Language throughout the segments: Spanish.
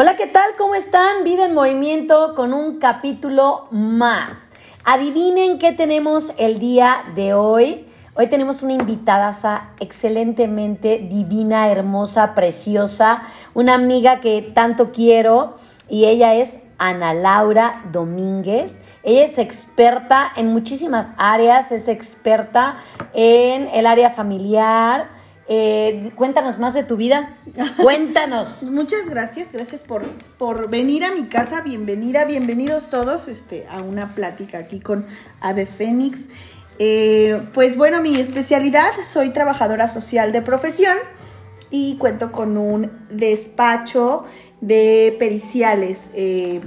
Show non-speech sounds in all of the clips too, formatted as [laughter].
Hola, ¿qué tal? ¿Cómo están? Vida en movimiento con un capítulo más. Adivinen qué tenemos el día de hoy. Hoy tenemos una invitada excelentemente divina, hermosa, preciosa, una amiga que tanto quiero y ella es Ana Laura Domínguez. Ella es experta en muchísimas áreas, es experta en el área familiar, eh, cuéntanos más de tu vida. [laughs] Cuéntanos. Muchas gracias, gracias por, por venir a mi casa. Bienvenida, bienvenidos todos este, a una plática aquí con Ave Fénix. Eh, pues bueno, mi especialidad, soy trabajadora social de profesión y cuento con un despacho de periciales eh,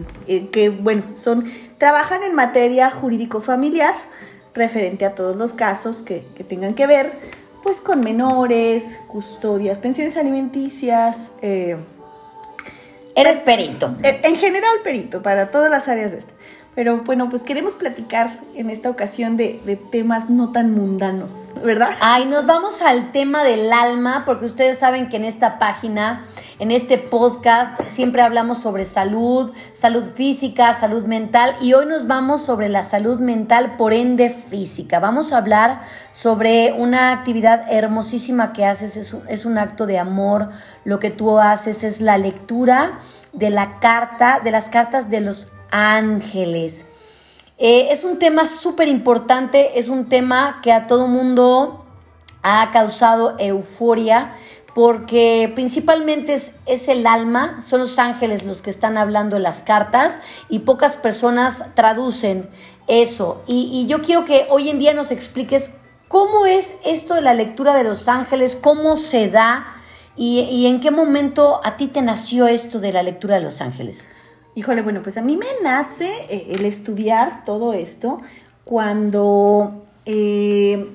que, bueno, son, trabajan en materia jurídico familiar referente a todos los casos que, que tengan que ver pues con menores, custodias, pensiones alimenticias. Eh, Eres perito. En general perito, para todas las áreas de este. Pero bueno, pues queremos platicar en esta ocasión de, temas no tan mundanos, ¿verdad? Ay, nos vamos al tema del alma, porque ustedes saben que en esta página, en este podcast, siempre hablamos sobre salud, salud física, salud mental, y hoy nos vamos sobre la salud mental, por ende física. Vamos a hablar sobre una actividad hermosísima que haces, es un, es un acto de amor, lo que tú haces es la lectura de la carta, de las cartas de los ángeles. Eh, es un tema súper importante, es un tema que a todo mundo ha causado euforia porque principalmente es, el alma, son los ángeles los que están hablando en las cartas y pocas personas traducen eso. Y, yo quiero que hoy en día nos expliques cómo es esto de la lectura de los ángeles, cómo se da y, y en qué momento a ti te nació esto de la lectura de los ángeles. Híjole, bueno, pues a mí me nace eh, el estudiar todo esto cuando eh,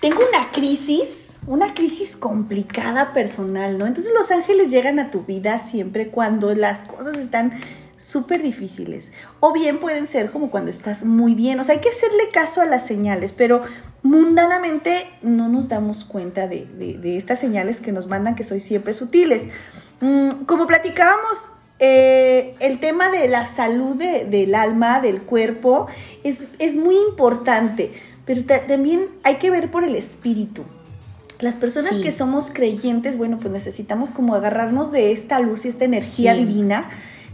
tengo una crisis, una crisis complicada personal, ¿no? Entonces los ángeles llegan a tu vida siempre cuando las cosas están súper difíciles. O bien pueden ser como cuando estás muy bien. O sea, hay que hacerle caso a las señales, pero mundanamente no nos damos cuenta de, estas señales que nos mandan que soy siempre sutiles. Mm, como platicábamos eh, el tema de la salud del alma, del cuerpo, es, es muy importante, pero también hay que ver por el espíritu. Las personas que somos creyentes, bueno, pues necesitamos como agarrarnos de esta luz y esta energía divina.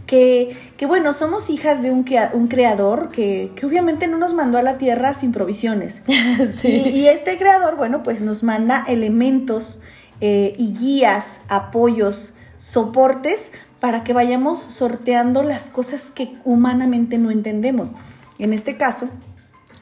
Que, que, bueno, somos hijas de un, un creador que, que, obviamente no nos mandó a la tierra sin provisiones. [laughs] sí. y, este creador, bueno, pues nos manda elementos eh, y guías, apoyos, soportes para que vayamos sorteando las cosas que humanamente no entendemos. En este caso,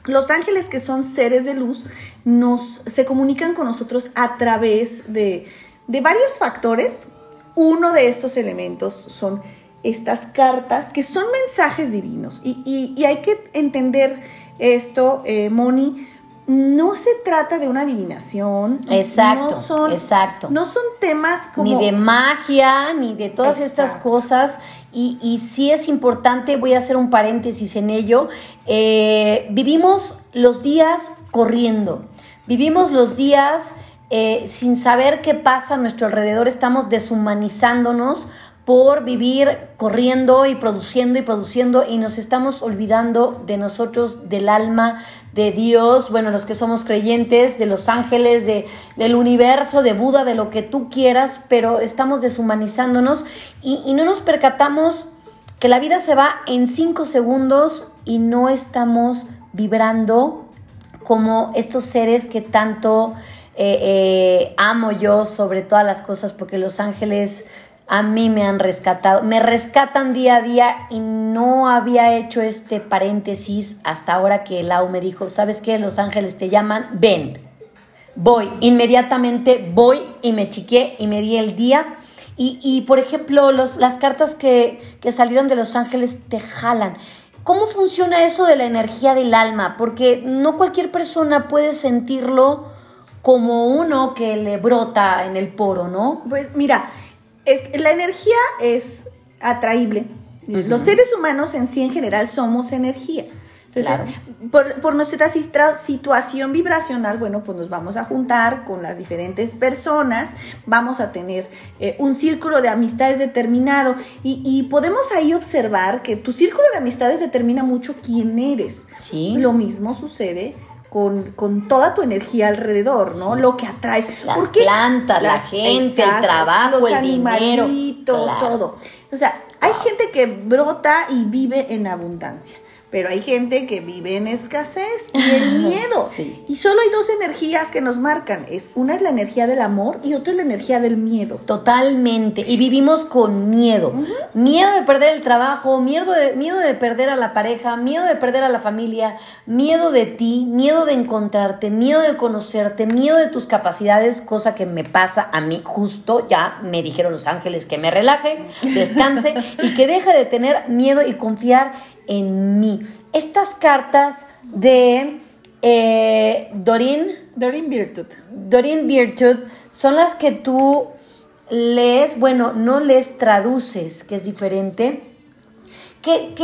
los ángeles que son seres de luz nos, se comunican con nosotros a través de, varios factores. Uno de estos elementos son estas cartas que son mensajes divinos y, hay que entender esto, eh, Moni, no se trata de una adivinación. Exacto. No son, exacto. No son temas como. Ni de magia, ni de todas estas cosas. Y, y, sí es importante, voy a hacer un paréntesis en ello. Eh, vivimos los días corriendo. Vivimos los días eh, sin saber qué pasa a nuestro alrededor. Estamos deshumanizándonos por vivir corriendo y produciendo y produciendo y nos estamos olvidando de nosotros, del alma, de Dios, bueno, los que somos creyentes, de los ángeles, de, del universo, de Buda, de lo que tú quieras, pero estamos deshumanizándonos y, no nos percatamos que la vida se va en cinco segundos y no estamos vibrando como estos seres que tanto eh, eh, amo yo sobre todas las cosas, porque los ángeles a mí me han rescatado, me rescatan día a día y no había hecho este paréntesis hasta ahora que Lau me dijo, ¿sabes qué? Los ángeles te llaman, ven. Voy, inmediatamente voy y me chiqué y me di el día. Y, por ejemplo, los, las cartas que, que salieron de Los Ángeles te jalan. ¿Cómo funciona eso de la energía del alma? Porque no cualquier persona puede sentirlo como uno que le brota en el poro, ¿no? Pues mira, es, la energía es atraíble. Los seres humanos en sí en general somos energía. Entonces, por, nuestra situación vibracional, bueno, pues nos vamos a juntar con las diferentes personas, vamos a tener eh, un círculo de amistades determinado y, y, podemos ahí observar que tu círculo de amistades determina mucho quién eres. Sí. Lo mismo sucede con, toda tu energía alrededor, ¿no? Lo que atraes. Las plantas, la gente, el trabajo, los el animalitos, todo. O sea, hay gente que brota y vive en abundancia. Pero hay gente que vive en escasez y el miedo. Y solo hay dos energías que nos marcan. Es una es la energía del amor y otra es la energía del miedo. Totalmente. Y vivimos con miedo. Miedo de perder el trabajo, miedo de, miedo de perder a la pareja, miedo de perder a la familia, miedo de ti, miedo de encontrarte, miedo de conocerte, miedo de tus capacidades, cosa que me pasa a mí justo. Ya me dijeron los ángeles que me relaje, descanse y que deje de tener miedo y confiar en mí. Estas cartas de eh, Dorin. Dorin Virtud. Dorin Virtud son las que tú lees, bueno, no les traduces, que es diferente. ¿Qué,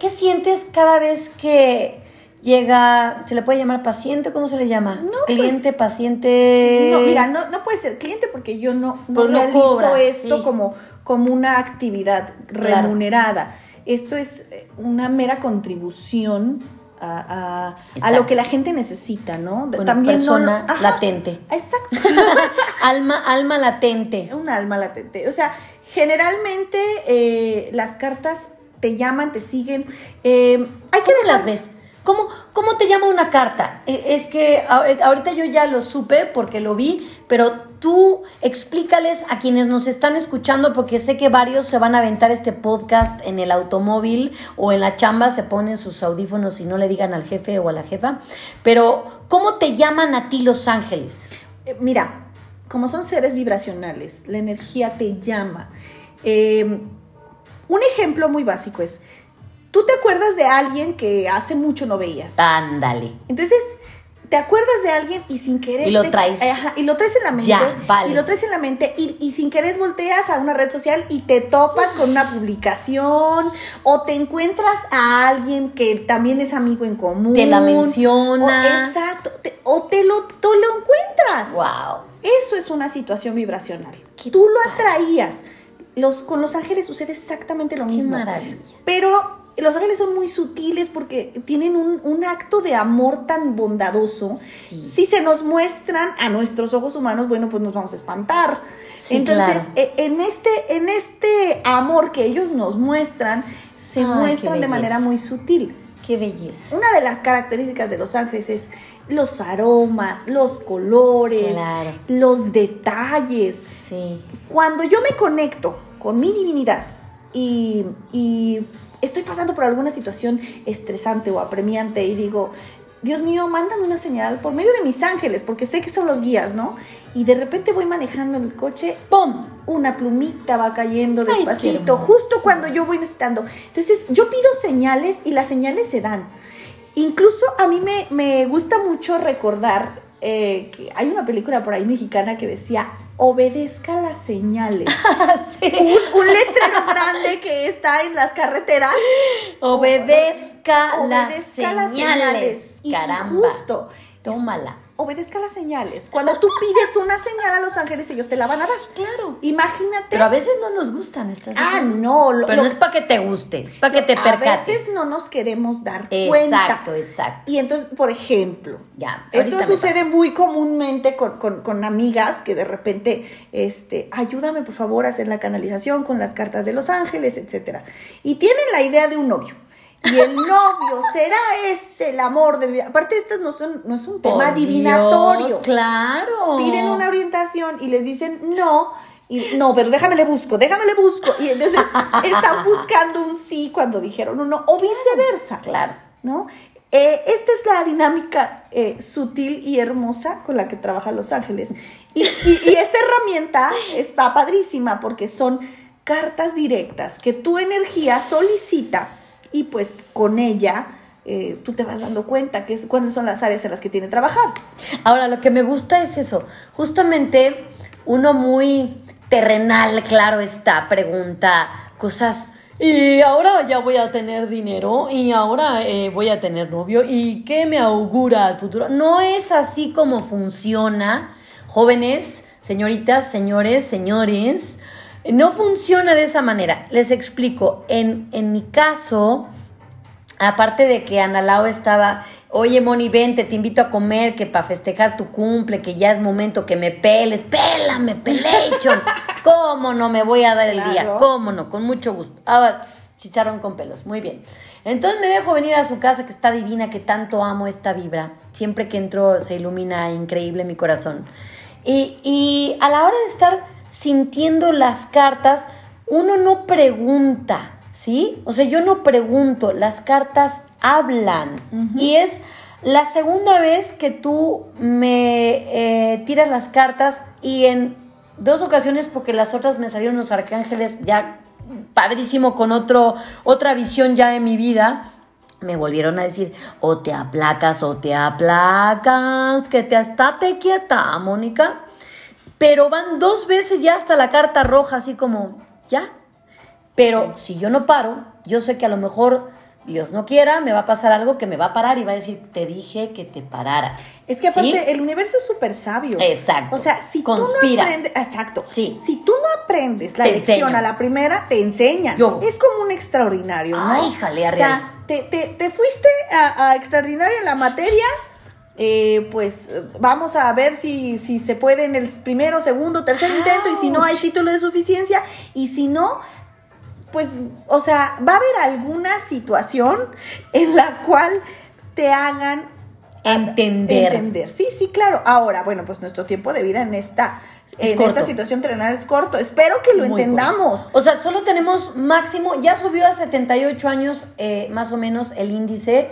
qué, sientes cada vez que llega, se le puede llamar paciente, ¿cómo se le llama? No, pues, cliente, paciente. No, mira, no, no puede ser cliente porque yo no, no realizo esto como, como una actividad remunerada. Esto es eh, una mera contribución a, lo que la gente necesita, ¿no? También persona latente. Exacto. [laughs] alma, alma latente. Un alma latente. O sea, generalmente eh, las cartas te llaman, te siguen. Eh, hay que las ves? ¿Cómo, ¿Cómo te llama una carta? E, es que ahorita yo ya lo supe porque lo vi, pero tú explícales a quienes nos están escuchando, porque sé que varios se van a aventar este podcast en el automóvil o en la chamba, se ponen sus audífonos y no le digan al jefe o a la jefa. Pero, ¿cómo te llaman a ti los ángeles? Eh, mira, como son seres vibracionales, la energía te llama. Eh, un ejemplo muy básico es tú te acuerdas de alguien que hace mucho no veías. Ándale. Entonces, te acuerdas de alguien y sin querer. Y lo traes. Ajá, y lo traes en la mente. Ya, vale. Y lo traes en la mente y, sin querer volteas a una red social y te topas con una publicación o te encuentras a alguien que también es amigo en común. Te la menciona. exacto. o te lo, tú lo encuentras. Wow. Eso es una situación vibracional. Tú lo atraías. Los, con los ángeles sucede exactamente lo mismo. Qué maravilla. Pero los ángeles son muy sutiles porque tienen un, acto de amor tan bondadoso. Si se nos muestran a nuestros ojos humanos, bueno, pues nos vamos a espantar. Entonces, e, en, este, en este amor que ellos nos muestran, se muestran de manera muy sutil. Qué belleza. Una de las características de los ángeles es los aromas, los colores, los detalles. Sí. Cuando yo me conecto con mi divinidad y, y estoy pasando por alguna situación estresante o apremiante y digo, Dios mío, mándame una señal por medio de mis ángeles, porque sé que son los guías, ¿no? Y de repente voy manejando en el coche, ¡pum! Una plumita va cayendo despacito, justo cuando yo voy necesitando. Entonces, yo pido señales y las señales se dan. Incluso a mí me, me gusta mucho recordar eh, que hay una película por ahí mexicana que decía obedezca las señales. [laughs] un, letrero grande que está en las carreteras. Obedezca, las, señales. Caramba. justo. Tómala obedezca las señales. Cuando tú pides una señal a los ángeles, ellos te la van a dar. Claro. Imagínate. Pero a veces no nos gustan estas Ah, no. Pero no es para que te guste, es para que te percates. A veces no nos queremos dar cuenta. Exacto, exacto. Y entonces, por ejemplo, ya, esto sucede muy comúnmente con, con, amigas que de repente, este, ayúdame por favor a hacer la canalización con las cartas de los ángeles, etcétera. Y tienen la idea de un novio y el novio será este el amor de mi vida. Aparte, estos no son, no es un tema adivinatorio. claro. Piden una orientación y les dicen no. Y no, pero déjame le busco, déjame le busco. Y entonces [laughs] están buscando un sí cuando dijeron un no, o viceversa. Claro. ¿No? Eh, esta es la dinámica eh, sutil y hermosa con la que trabajan Los Ángeles. y esta herramienta está padrísima porque son cartas directas que tu energía solicita y pues con ella eh, tú te vas dando cuenta que es, cuáles son las áreas en las que tiene que trabajar. Ahora, lo que me gusta es eso, justamente uno muy terrenal, claro está, pregunta cosas y ahora ya voy a tener dinero y ahora eh, voy a tener novio y qué me augura el futuro. No es así como funciona, jóvenes, señoritas, señores, señores. No funciona de esa manera. Les explico. En, en mi caso, aparte de que Ana Lau estaba, oye Moni, vente, te invito a comer, que para festejar tu cumple, que ya es momento que me peles, pélame, pelation. [laughs] ¿Cómo no me voy a dar el día? ¿Cómo no? Con mucho gusto. Ah, chicharrón con pelos, muy bien. Entonces me dejo venir a su casa que está divina, que tanto amo esta vibra. Siempre que entro se ilumina increíble mi corazón. Y, y a la hora de estar sintiendo las cartas, uno no pregunta, ¿sí? O sea, yo no pregunto, las cartas hablan. Y es la segunda vez que tú me eh, tiras las cartas y en dos ocasiones, porque las otras me salieron los arcángeles ya padrísimo con otro, otra visión ya de mi vida, me volvieron a decir, o te aplacas o te aplacas, que te estate quieta, Mónica. Pero van dos veces ya hasta la carta roja, así como, ya. Pero si yo no paro, yo sé que a lo mejor Dios no quiera, me va a pasar algo que me va a parar y va a decir, te dije que te pararas. Es que aparte, el universo es súper sabio. Exacto. O sea, si tú no aprendes, exacto. Sí. Si tú no aprendes la lección a la primera, te enseñan. Yo. Es como un extraordinario, ¿no? Ay, jale, O sea, te, te, fuiste a, extraordinario en la materia, eh, pues vamos a ver si, si se puede en el primero, segundo, tercer intento y si no hay título de suficiencia y si no, pues, o sea, va a haber alguna situación en la cual te hagan entender. entender. Sí, sí, claro. Ahora, bueno, pues nuestro tiempo de vida en esta en esta situación terrenal es corto. Espero que lo entendamos. O sea, solo tenemos máximo, ya subió a 78 años eh, más o menos el índice,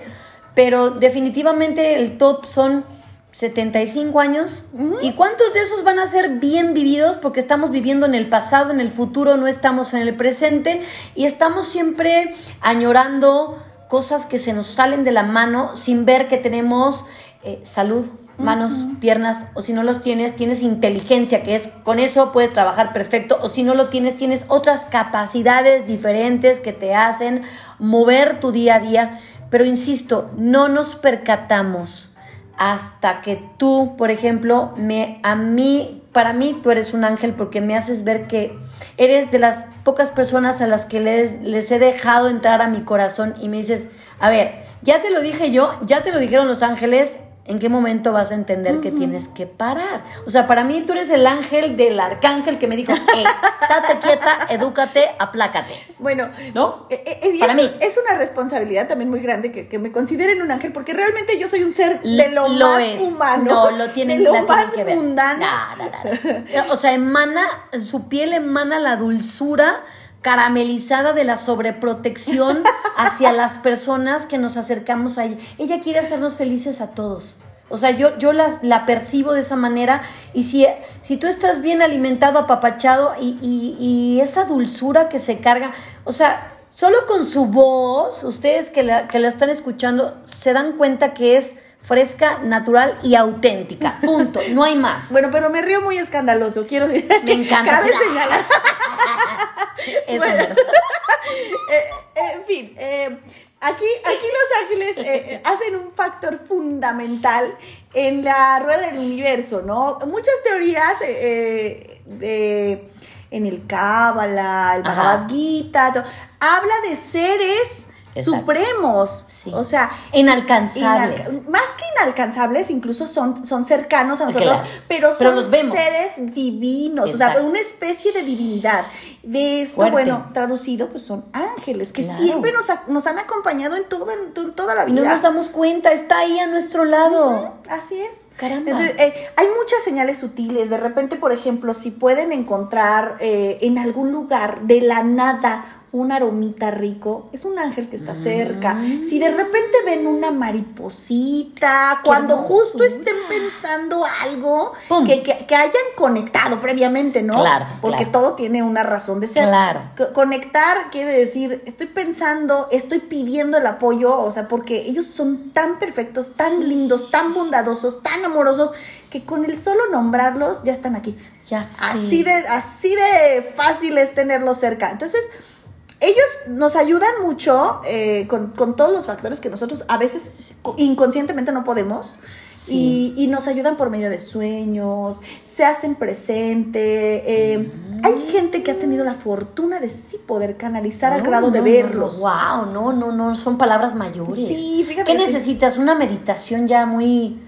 pero definitivamente el top son 75 años. ¿Y cuántos de esos van a ser bien vividos? Porque estamos viviendo en el pasado, en el futuro, no estamos en el presente y estamos siempre añorando cosas que se nos salen de la mano sin ver que tenemos eh, salud, manos, piernas, o si no los tienes, tienes inteligencia, que es con eso puedes trabajar perfecto, o si no lo tienes, tienes otras capacidades diferentes que te hacen mover tu día a día. Pero insisto, no nos percatamos hasta que tú, por ejemplo, me a mí, para mí tú eres un ángel porque me haces ver que eres de las pocas personas a las que les, les he dejado entrar a mi corazón y me dices, a ver, ya te lo dije yo, ya te lo dijeron los ángeles, ¿en qué momento vas a entender que tienes que parar? O sea, para mí tú eres el ángel del arcángel que me dijo, hey, estate quieta, edúcate, aplácate. Bueno, ¿no? Eh, eh, para mí. Es una responsabilidad también muy grande que, me consideren un ángel, porque realmente yo soy un ser de lo, más humano. No, lo tienen, de lo más que ver. mundano. O sea, emana, su piel emana la dulzura caramelizada de la sobreprotección [laughs] hacia las personas que nos acercamos a ella. Ella quiere hacernos felices a todos. O sea, yo, yo la, la percibo de esa manera y si, si tú estás bien alimentado, apapachado y, y, esa dulzura que se carga, o sea, solo con su voz, ustedes que la, que la están escuchando, se dan cuenta que es fresca, natural y auténtica. Punto. No hay más. Bueno, pero me río muy escandaloso. Quiero decir me encanta. cabe señalar. [laughs] [laughs] Eh, en fin, eh, aquí, aquí Los Ángeles eh, hacen un factor fundamental en la rueda del universo, ¿no? Muchas teorías de, en el Cábala, el Bhagavad Gita, habla de seres supremos, o sea, inalcanzables. más que inalcanzables, incluso son, son cercanos a nosotros, pero son seres divinos, o sea, una especie de divinidad. De esto, bueno, traducido, pues son ángeles que siempre nos, nos, han acompañado en, todo, en, toda la vida. no nos damos cuenta, está ahí a nuestro lado. así es. Caramba. Eh, hay muchas señales sutiles. De repente, por ejemplo, si pueden encontrar eh, en algún lugar de la nada un aromita rico, es un ángel que está cerca. Mm. Si de repente ven una mariposita, cuando justo estén pensando algo que, que, hayan conectado previamente, ¿no? Claro. Porque todo tiene una razón de ser. Claro. Conectar quiere decir, estoy pensando, estoy pidiendo el apoyo, o sea, porque ellos son tan perfectos, tan lindos, tan bondadosos, tan amorosos, que con el solo nombrarlos ya están aquí. Ya sí. Así de, así de fácil es tenerlos cerca. Entonces, ellos nos ayudan mucho eh, con, con, todos los factores que nosotros a veces inconscientemente no podemos. Y, y, nos ayudan por medio de sueños, se hacen presente. Eh, hay gente que ha tenido la fortuna de sí poder canalizar al grado de verlos. wow, no, no, no, son palabras mayores. Sí, fíjate. ¿Qué necesitas? ¿Una meditación ya muy,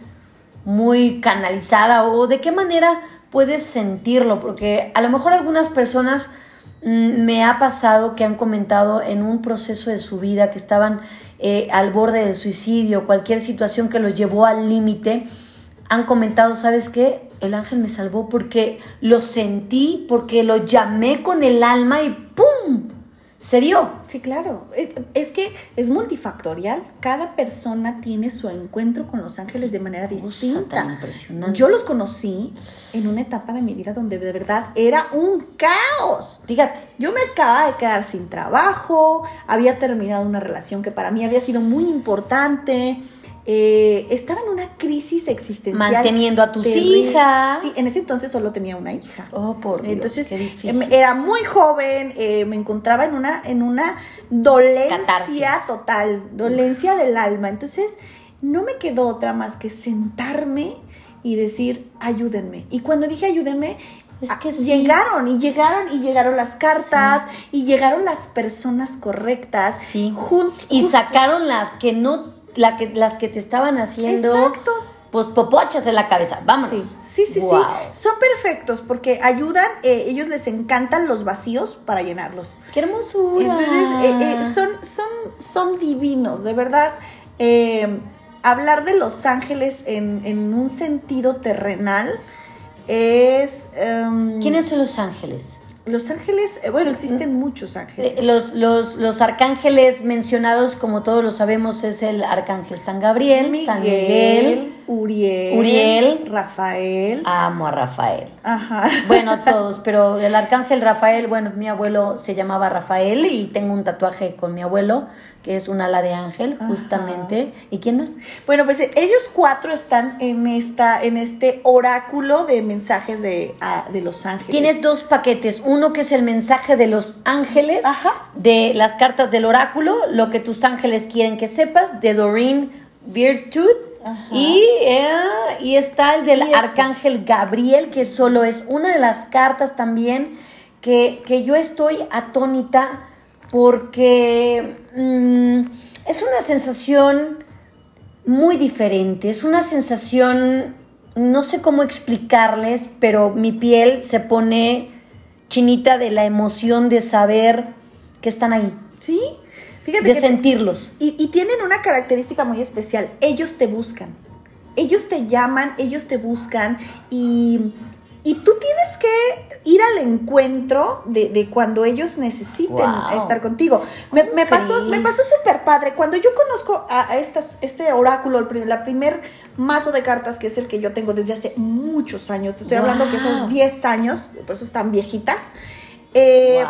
muy canalizada? ¿O de qué manera puedes sentirlo? Porque a lo mejor algunas personas mm, me ha pasado que han comentado en un proceso de su vida que estaban eh, al borde del suicidio, cualquier situación que los llevó al límite, han comentado, ¿sabes qué? El ángel me salvó porque lo sentí, porque lo llamé con el alma y ¡pum! Se dio. Sí, claro. Eh, es que es multifactorial. Cada persona tiene su encuentro con los ángeles de manera distinta. Yo los conocí en una etapa de mi vida donde de verdad era un caos. Fíjate. Yo me acababa de quedar sin trabajo, había terminado una relación que para mí había sido muy importante eh, estaba en una crisis existencial. Manteniendo a tus hijas. Sí, en ese entonces solo tenía una hija. Oh, por Dios, Entonces, em, era muy joven, eh, me encontraba en una, en una dolencia total, dolencia del alma. Entonces, no me quedó otra más que sentarme y decir, ayúdenme. Y cuando dije ayúdenme, es que ah, llegaron y llegaron y llegaron las cartas y llegaron las personas correctas. Sí. y sacaron las que no la que, las que te estaban haciendo. Exacto. Pues popochas en la cabeza, vámonos. Sí, sí, sí, Son perfectos porque ayudan, eh, ellos les encantan los vacíos para llenarlos. ¡Qué hermosura! Entonces, eh, eh, son, son, son divinos, de verdad. hablar de los ángeles en, en un sentido terrenal es... Em, ¿Quiénes son los ángeles? Los ángeles, eh, bueno, existen muchos ángeles. Eh, los, los, los, arcángeles mencionados, como todos lo sabemos, es el arcángel San Gabriel, San Miguel, Uriel, Uriel, Rafael. Amo a Rafael. Ajá. Bueno, [laughs] todos, pero el arcángel Rafael, bueno, mi abuelo se llamaba Rafael y tengo un tatuaje con mi abuelo que es un ala de ángel, justamente. ¿Y quién más? Bueno, pues ellos cuatro están en esta, en este oráculo de mensajes de, de los ángeles. Tienes dos paquetes, uno que es el mensaje de los ángeles, de las cartas del oráculo, lo que tus ángeles quieren que sepas, de Doreen Virtud. Y, eh, y está el del arcángel Gabriel, que solo es una de las cartas también que, que yo estoy atónita porque mm, es una sensación muy diferente, es una sensación, no sé cómo explicarles, pero mi piel se pone chinita de la emoción de saber que están ahí. Sí, fíjate. De sentirlos. Y, y tienen una característica muy especial, ellos te buscan, ellos te llaman, ellos te buscan y y tú tienes que ir al encuentro de, cuando ellos necesiten estar contigo. Me, pasó, me pasó súper padre. Cuando yo conozco a, estas, este oráculo, el, la primer mazo de cartas, que es el que yo tengo desde hace muchos años, te estoy hablando que son 10 años, por eso están viejitas. Eh,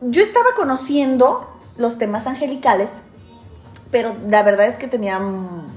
yo estaba conociendo los temas angelicales pero la verdad es que tenía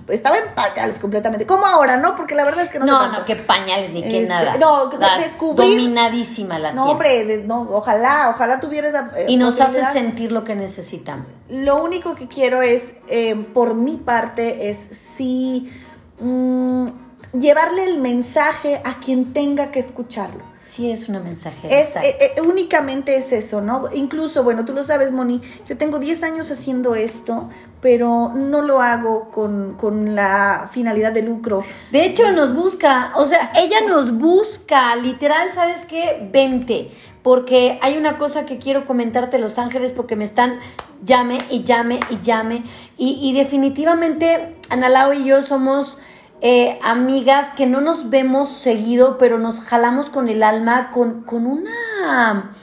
estaba en pañales completamente como ahora no porque la verdad es que no no no que pañales ni que este, nada. no descubrí dominadísima las no hombre no ojalá ojalá tuvieras eh, y nos hace sentir lo que necesitamos. Lo único que quiero es eh, por mi parte es sí mm, llevarle el mensaje a quien tenga que escucharlo Sí, es una mensaje. Es, eh, únicamente es eso, ¿no? Incluso, bueno, tú lo sabes, Moni, yo tengo 10 años haciendo esto, pero no lo hago con, la finalidad de lucro. De hecho, nos busca, o sea, ella nos busca, literal, ¿sabes qué? Vente, porque hay una cosa que quiero comentarte, Los Ángeles, porque me están llame y llame y llame, y, y definitivamente Analao y yo somos... Eh, amigas que no nos vemos seguido, pero nos jalamos con el alma, con, con una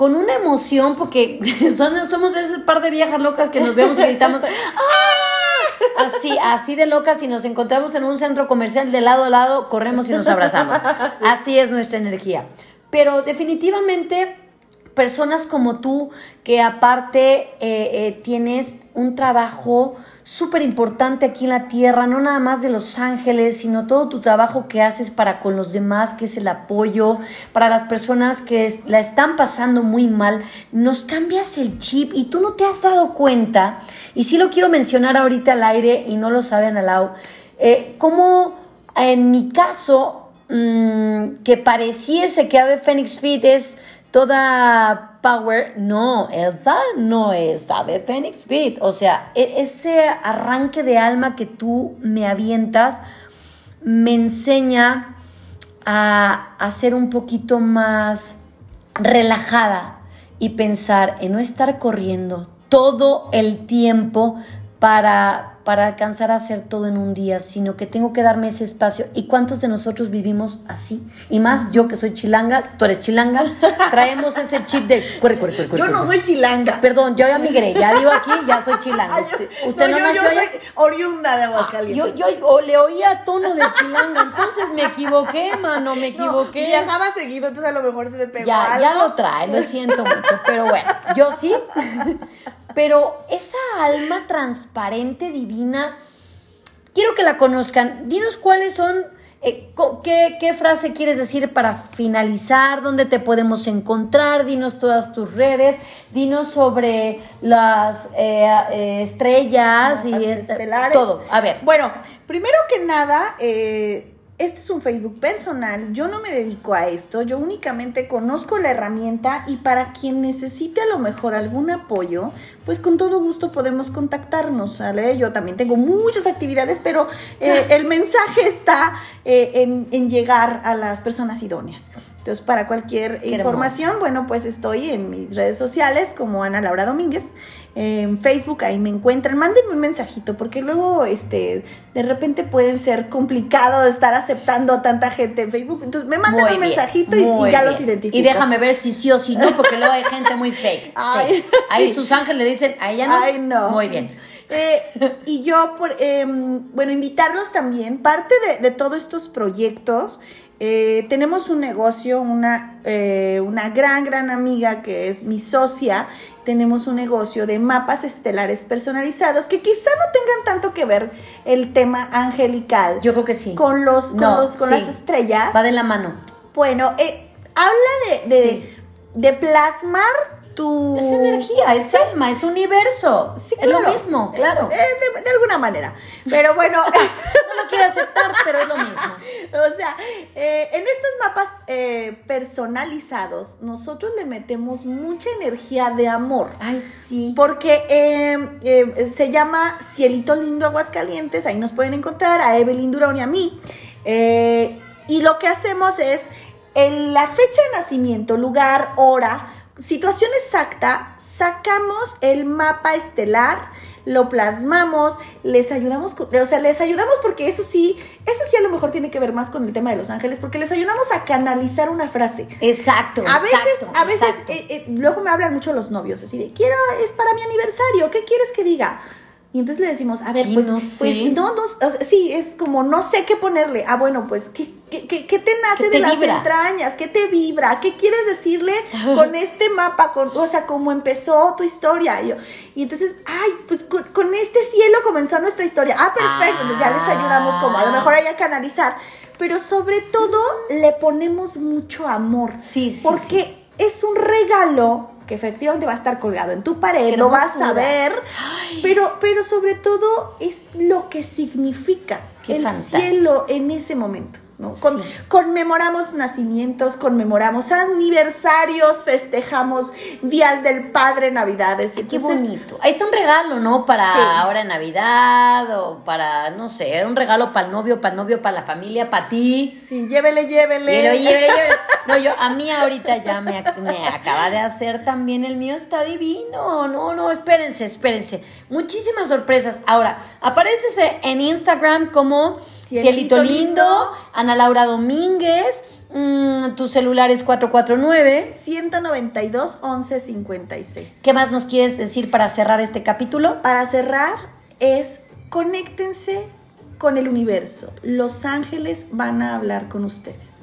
con una emoción, porque [laughs] son, somos ese par de viejas locas que nos vemos y gritamos, [laughs] ¡Ah! Así, así de locas, y nos encontramos en un centro comercial de lado a lado, corremos y nos abrazamos. [laughs] Así es nuestra energía. Pero definitivamente personas como tú que aparte eh, eh, tienes un trabajo súper importante aquí en la tierra, no nada más de los ángeles, sino todo tu trabajo que haces para con los demás, que es el apoyo, para las personas que la están pasando muy mal, nos cambias el chip y tú no te has dado cuenta, y sí lo quiero mencionar ahorita al aire y no lo saben al lado, eh, como en mi caso, mm, que pareciese que Ave Phoenix Fit es toda power, no, esa no es Ave Phoenix Fit. O sea, e, ese arranque de alma que tú me avientas me enseña a, a ser un poquito más relajada y pensar en no estar corriendo todo el tiempo para, para alcanzar a hacer todo en un día, sino que tengo que darme ese espacio. ¿Y cuántos de nosotros vivimos así? Y más yo que soy chilanga, tú eres chilanga, [laughs] traemos ese chip de corre, corre, corre, Yo no soy chilanga. Perdón, yo ya migré, ya digo aquí, ya soy [laughs] chilanga. usted, no, yo, yo soy oriunda de Aguascalientes. yo, yo le oía tono de chilanga, entonces me equivoqué, mano, me [laughs] equivoqué. viajaba seguido, entonces a lo mejor se me pegó Ya, ya lo trae, lo siento mucho, pero bueno, yo sí. Pero esa alma transparente, divina, quiero que la conozcan. Dinos cuáles son, eh, qué, frase quieres decir para finalizar, dónde te podemos encontrar, dinos todas tus redes, dinos sobre las eh, eh, estrellas y este, todo. A ver. Bueno, primero que nada, este es un Facebook personal, yo no me dedico a esto, yo únicamente conozco la herramienta y para quien necesite a lo mejor algún apoyo, pues con todo gusto podemos contactarnos, ¿vale? Yo también tengo muchas actividades, pero eh, [laughs] el mensaje está eh, en, en llegar a las personas idóneas. Entonces, para cualquier información, bueno, pues estoy en mis redes sociales como Ana Laura Domínguez, en Facebook, ahí me encuentran. Mándenme un mensajito, porque luego, este, de repente pueden ser complicado estar aceptando a tanta gente en Facebook. Entonces, me mandan un mensajito y, ya los identifico. Y déjame ver si sí o si no, porque luego hay gente muy fake. [laughs] Ahí sus ángeles le dicen, a ella no. Ay, no. Muy bien. Eh, y yo, por, em, bueno, invitarlos también, parte de, de todos estos proyectos eh, tenemos un negocio, una, eh, una gran, gran amiga que es mi socia, tenemos un negocio de mapas estelares personalizados que quizá no tengan tanto que ver el tema angelical. Yo creo que sí. Con, los, con, las estrellas. Va de la mano. Bueno, eh, habla de, de plasmar es energía, es alma, es universo. es lo mismo, claro. Eh, de, alguna manera. Pero bueno. [laughs] no lo quiero aceptar, pero es lo mismo. [laughs] O sea, eh, en estos mapas eh, personalizados, nosotros le metemos mucha energía de amor. Ay, sí. Porque se llama Cielito Lindo Aguascalientes, ahí nos pueden encontrar a Evelyn Durón y a mí. y lo que hacemos es en la fecha de nacimiento, lugar, hora, situación exacta, sacamos el mapa estelar, lo plasmamos, les ayudamos, o sea, les ayudamos porque eso sí, eso sí a lo mejor tiene que ver más con el tema de los ángeles, porque les ayudamos a canalizar una frase. Exacto. A veces, a veces, eh, eh, luego me hablan mucho los novios, así de, quiero, es para mi aniversario, ¿qué quieres que diga? Y entonces le decimos, a ver, pues, no pues no, no, sí, es como no sé qué ponerle. Ah, bueno, pues, ¿qué, qué, qué, te nace de las entrañas? ¿Qué te vibra? ¿Qué quieres decirle con este mapa? Con, o sea, cómo empezó tu historia. Y, yo, y entonces, ay, pues con, este cielo comenzó nuestra historia. Ah, perfecto. Entonces ya les ayudamos como a lo mejor ahí a canalizar. Pero sobre todo le ponemos mucho amor. Sí, sí. Porque es un regalo que efectivamente va a estar colgado en tu pared, lo vas a ver, pero, pero sobre todo es lo que significa el cielo en ese momento conmemoramos nacimientos, conmemoramos aniversarios, festejamos días del padre, navidades. Qué bonito. Ahí está un regalo, ¿no? Para ahora en Navidad o para, no sé, un regalo para el novio, para el novio, para la familia, para ti. Sí, llévele, llévele. [laughs] llévele, No, yo, a mí ahorita ya me, me acaba de hacer también el mío, está divino. No, no, espérense, espérense. Muchísimas sorpresas. Ahora, aparécese en Instagram como Cielito, lindo Ana Laura Domínguez. Mm, tu celular es 449 192 1156. ¿Qué más nos quieres decir para cerrar este capítulo? Para cerrar es conéctense con el universo. Los ángeles van a hablar con ustedes.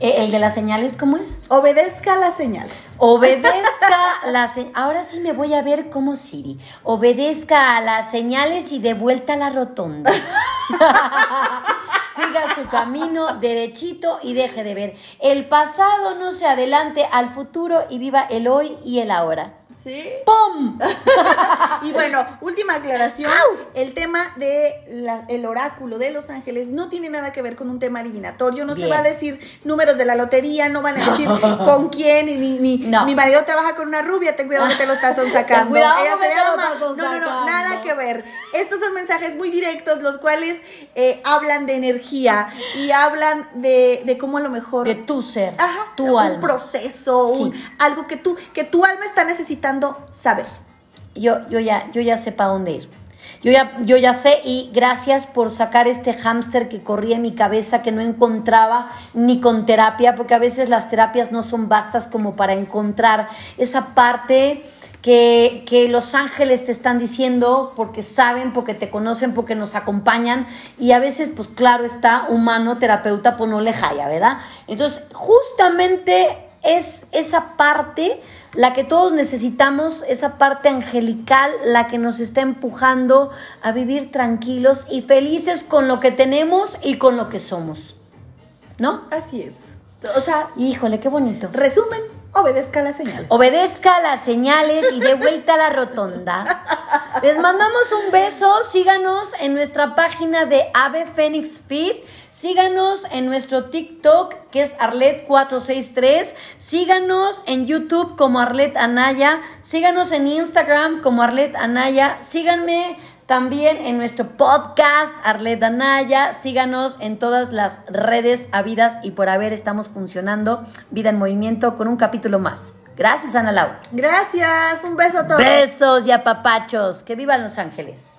Eh, ¿El de las señales cómo es? Obedezca las señales. Obedezca [laughs] las señales. Ahora sí me voy a ver como Siri. Obedezca a las señales y de vuelta a la rotonda. [laughs] Siga su camino derechito y deje de ver. El pasado no se adelante al futuro y viva el hoy y el ahora. ¿Sí? ¡Pum! [laughs] y bueno, última aclaración. El tema de el oráculo de Los Ángeles no tiene nada que ver con un tema adivinatorio. No se va a decir números de la lotería, no van a decir [laughs] con quién, ni, ni mi marido trabaja con una rubia, ten cuidado que te lo estás [laughs] sacando. Ella se llama. No, no, no, nada que ver. Estos son mensajes muy directos, los cuales eh, hablan de energía y hablan de, de cómo a lo mejor. De tu ser, Ajá, tu un alma. proceso, algo que tú, que tu alma está necesitando saber. Yo, yo, ya, yo ya sé para dónde ir. Yo ya, yo ya sé y gracias por sacar este hámster que corría en mi cabeza que no encontraba ni con terapia, porque a veces las terapias no son bastas como para encontrar esa parte que, que, los ángeles te están diciendo porque saben, porque te conocen, porque nos acompañan y a veces, pues claro está, humano, terapeuta, pues no le jaya, ¿verdad? Entonces, justamente es esa parte la que todos necesitamos, esa parte angelical, la que nos está empujando a vivir tranquilos y felices con lo que tenemos y con lo que somos. ¿No? Así es. O sea, híjole, qué bonito. Resumen, obedezca las señales. Obedezca las señales y de vuelta a la rotonda. Les mandamos un beso, síganos en nuestra página de Ave Fénix Fit Síganos en nuestro TikTok que es Arlet463. Síganos en YouTube como Arlet Anaya. Síganos en Instagram como Arlet Anaya. Síganme también en nuestro podcast Arlet Anaya. Síganos en todas las redes habidas y por haber estamos funcionando. Vida en movimiento con un capítulo más. Gracias, Ana Lau. Gracias. Un beso a todos. Besos y apapachos. Que vivan Los Ángeles.